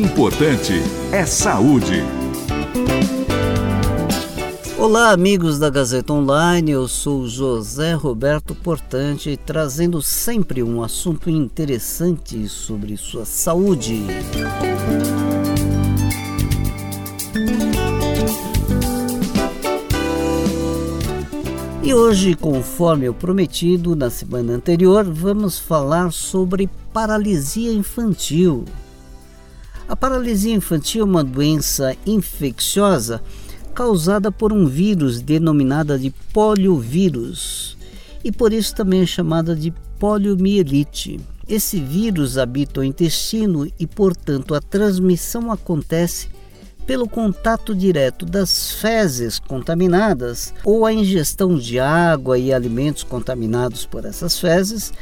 importante é saúde. Olá, amigos da Gazeta Online. Eu sou José Roberto Portante, trazendo sempre um assunto interessante sobre sua saúde. E hoje, conforme eu prometido na semana anterior, vamos falar sobre paralisia infantil. A paralisia infantil é uma doença infecciosa causada por um vírus denominada de poliovírus e por isso também é chamada de poliomielite. Esse vírus habita o intestino e, portanto, a transmissão acontece pelo contato direto das fezes contaminadas ou a ingestão de água e alimentos contaminados por essas fezes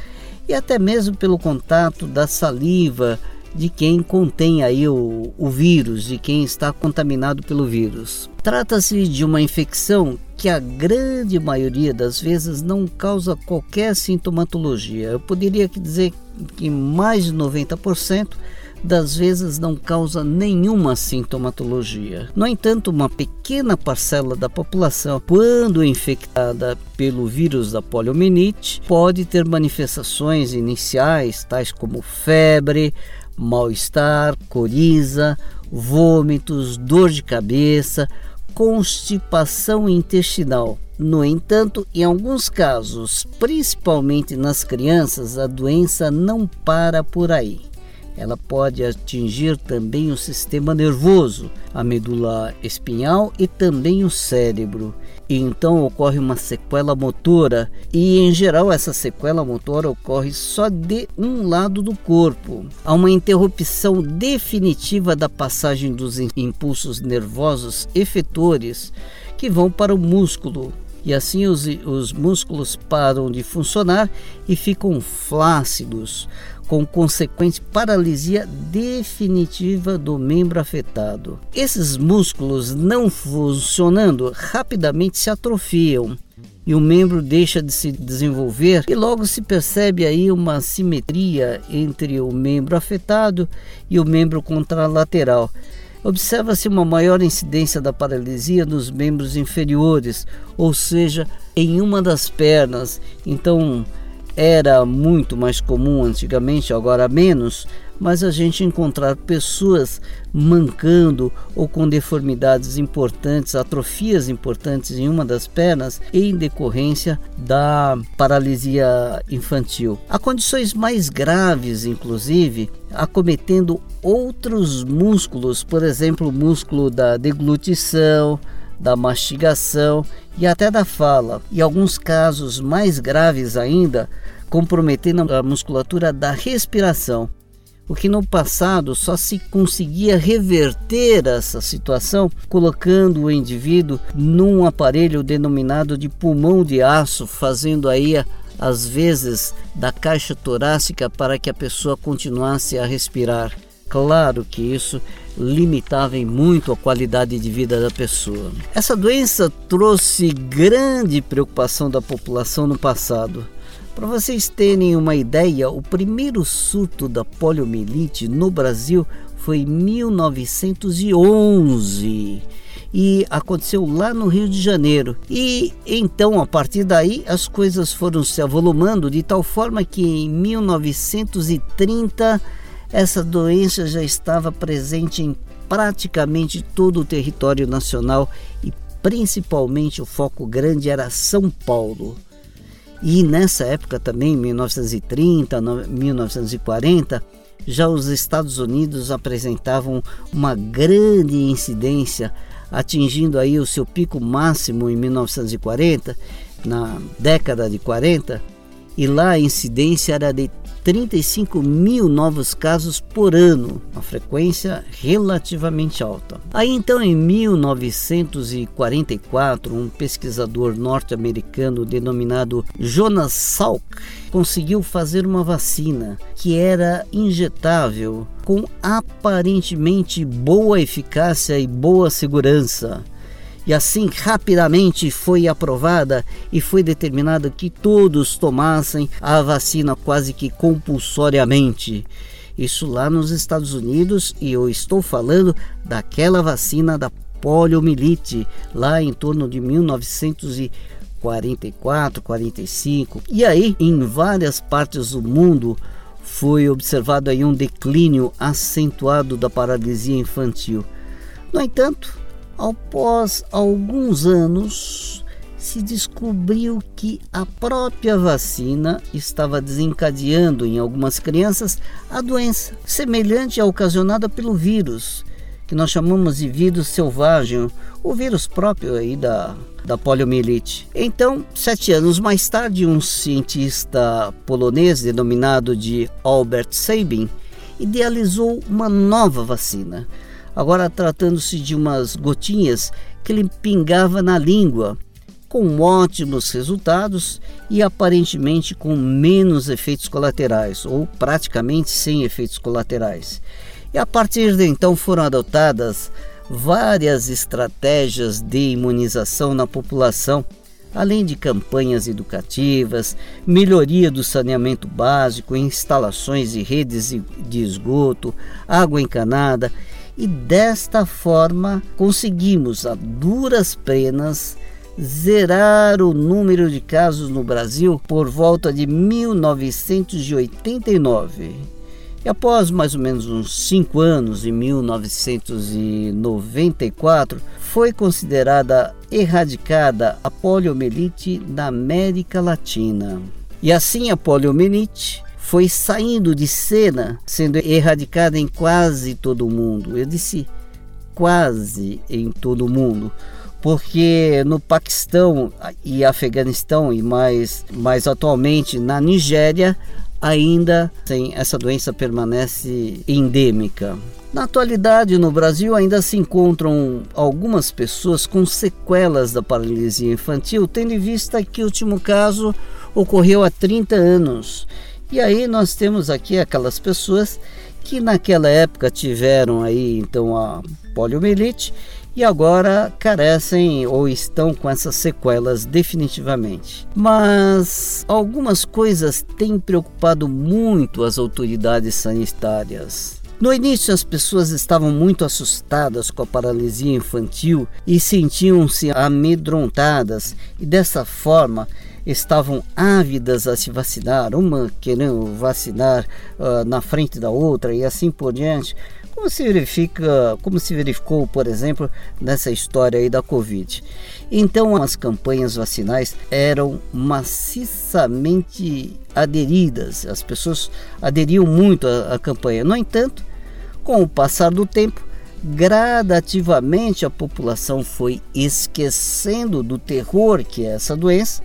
e até mesmo pelo contato da saliva de quem contém aí o, o vírus, de quem está contaminado pelo vírus. Trata-se de uma infecção que a grande maioria das vezes não causa qualquer sintomatologia. Eu poderia dizer que mais de 90% das vezes não causa nenhuma sintomatologia. No entanto, uma pequena parcela da população, quando infectada pelo vírus da poliomielite, pode ter manifestações iniciais, tais como febre, mal-estar, coriza, vômitos, dor de cabeça, constipação intestinal. No entanto, em alguns casos, principalmente nas crianças, a doença não para por aí ela pode atingir também o sistema nervoso, a medula espinhal e também o cérebro. E então ocorre uma sequela motora, e em geral essa sequela motora ocorre só de um lado do corpo. Há uma interrupção definitiva da passagem dos impulsos nervosos efetores que vão para o músculo, e assim os, os músculos param de funcionar e ficam flácidos com consequente paralisia definitiva do membro afetado. Esses músculos não funcionando rapidamente se atrofiam e o membro deixa de se desenvolver e logo se percebe aí uma simetria entre o membro afetado e o membro contralateral. Observa-se uma maior incidência da paralisia nos membros inferiores, ou seja, em uma das pernas. Então, era muito mais comum antigamente, agora menos, mas a gente encontrar pessoas mancando ou com deformidades importantes, atrofias importantes em uma das pernas em decorrência da paralisia infantil. Há condições mais graves, inclusive, acometendo outros músculos, por exemplo, o músculo da deglutição, da mastigação e até da fala, e alguns casos mais graves ainda, comprometendo a musculatura da respiração. O que no passado só se conseguia reverter essa situação colocando o indivíduo num aparelho denominado de pulmão de aço, fazendo aí às vezes da caixa torácica para que a pessoa continuasse a respirar. Claro que isso limitava em muito a qualidade de vida da pessoa. Essa doença trouxe grande preocupação da população no passado. Para vocês terem uma ideia, o primeiro surto da poliomielite no Brasil foi em 1911 e aconteceu lá no Rio de Janeiro. E então, a partir daí, as coisas foram se avolumando de tal forma que em 1930 essa doença já estava presente em praticamente todo o território nacional e principalmente o foco grande era São Paulo. E nessa época também, 1930, 1940, já os Estados Unidos apresentavam uma grande incidência, atingindo aí o seu pico máximo em 1940, na década de 40, e lá a incidência era de 35 mil novos casos por ano, uma frequência relativamente alta. Aí então, em 1944, um pesquisador norte-americano denominado Jonas Salk conseguiu fazer uma vacina que era injetável com aparentemente boa eficácia e boa segurança e assim rapidamente foi aprovada e foi determinado que todos tomassem a vacina quase que compulsoriamente. Isso lá nos Estados Unidos e eu estou falando daquela vacina da poliomielite, lá em torno de 1944, 45. E aí, em várias partes do mundo, foi observado aí um declínio acentuado da paralisia infantil. No entanto, após alguns anos, se descobriu que a própria vacina estava desencadeando em algumas crianças a doença semelhante à ocasionada pelo vírus, que nós chamamos de vírus selvagem, o vírus próprio aí da, da poliomielite. Então, sete anos mais tarde, um cientista polonês denominado de Albert Sabin idealizou uma nova vacina. Agora tratando-se de umas gotinhas que ele pingava na língua com ótimos resultados e aparentemente com menos efeitos colaterais, ou praticamente sem efeitos colaterais. E a partir de então foram adotadas várias estratégias de imunização na população, além de campanhas educativas, melhoria do saneamento básico, instalações de redes de esgoto, água encanada, e desta forma conseguimos a duras penas zerar o número de casos no Brasil por volta de 1989. E após mais ou menos uns cinco anos, em 1994, foi considerada erradicada a poliomielite na América Latina. E assim a poliomielite foi saindo de cena, sendo erradicada em quase todo o mundo. Eu disse quase em todo o mundo, porque no Paquistão e Afeganistão e mais, mais atualmente na Nigéria ainda sem essa doença permanece endêmica. Na atualidade, no Brasil ainda se encontram algumas pessoas com sequelas da paralisia infantil, tendo em vista que o último caso ocorreu há 30 anos. E aí nós temos aqui aquelas pessoas que naquela época tiveram aí então a poliomielite e agora carecem ou estão com essas sequelas definitivamente. Mas algumas coisas têm preocupado muito as autoridades sanitárias. No início, as pessoas estavam muito assustadas com a paralisia infantil e sentiam-se amedrontadas, e dessa forma estavam ávidas a se vacinar, uma querendo vacinar uh, na frente da outra e assim por diante como se verifica, como se verificou, por exemplo, nessa história aí da Covid. Então, as campanhas vacinais eram maciçamente aderidas, as pessoas aderiam muito à, à campanha. No entanto, com o passar do tempo, gradativamente a população foi esquecendo do terror que é essa doença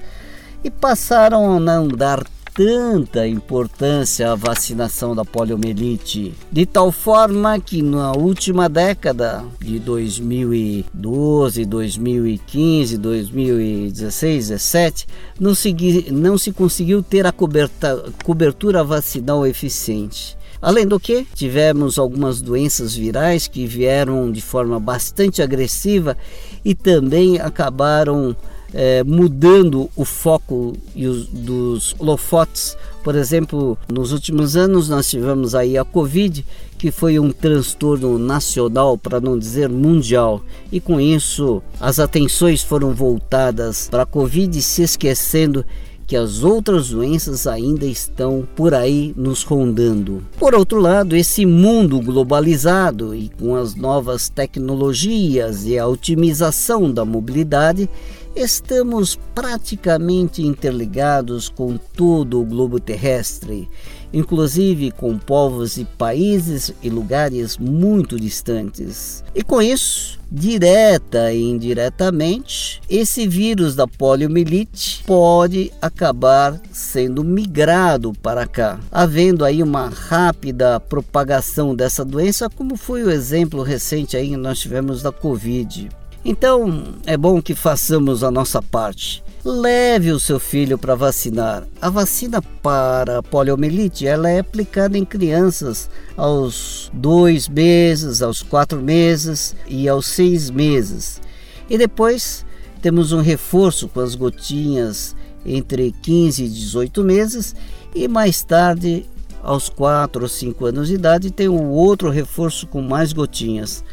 e passaram a não dar tanta importância a vacinação da poliomielite, de tal forma que na última década de 2012, 2015, 2016, 17, não se, não se conseguiu ter a coberta, cobertura vacinal eficiente. Além do que, tivemos algumas doenças virais que vieram de forma bastante agressiva e também acabaram é, mudando o foco os, dos holofotes. Por exemplo, nos últimos anos nós tivemos aí a Covid, que foi um transtorno nacional, para não dizer mundial, e com isso as atenções foram voltadas para a Covid, se esquecendo que as outras doenças ainda estão por aí nos rondando. Por outro lado, esse mundo globalizado e com as novas tecnologias e a otimização da mobilidade, estamos praticamente interligados com todo o globo terrestre, inclusive com povos e países e lugares muito distantes. E com isso, direta e indiretamente, esse vírus da poliomielite pode acabar sendo migrado para cá, havendo aí uma rápida propagação dessa doença, como foi o exemplo recente aí que nós tivemos da Covid. Então é bom que façamos a nossa parte. Leve o seu filho para vacinar. A vacina para a poliomielite ela é aplicada em crianças aos dois meses, aos quatro meses e aos seis meses. E depois temos um reforço com as gotinhas entre 15 e 18 meses e mais tarde Aos 4 ou 5 anos de idade, tem o outro reforço com mais gotinhas.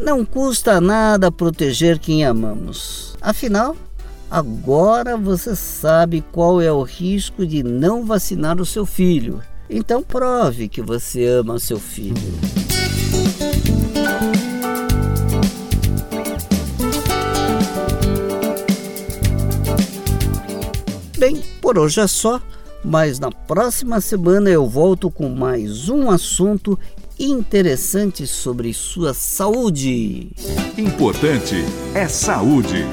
Não custa nada proteger quem amamos. Afinal, agora você sabe qual é o risco de não vacinar o seu filho. Então prove que você ama seu filho. Bem, por hoje é só, mas na próxima semana eu volto com mais um assunto interessante sobre sua saúde. Importante é saúde.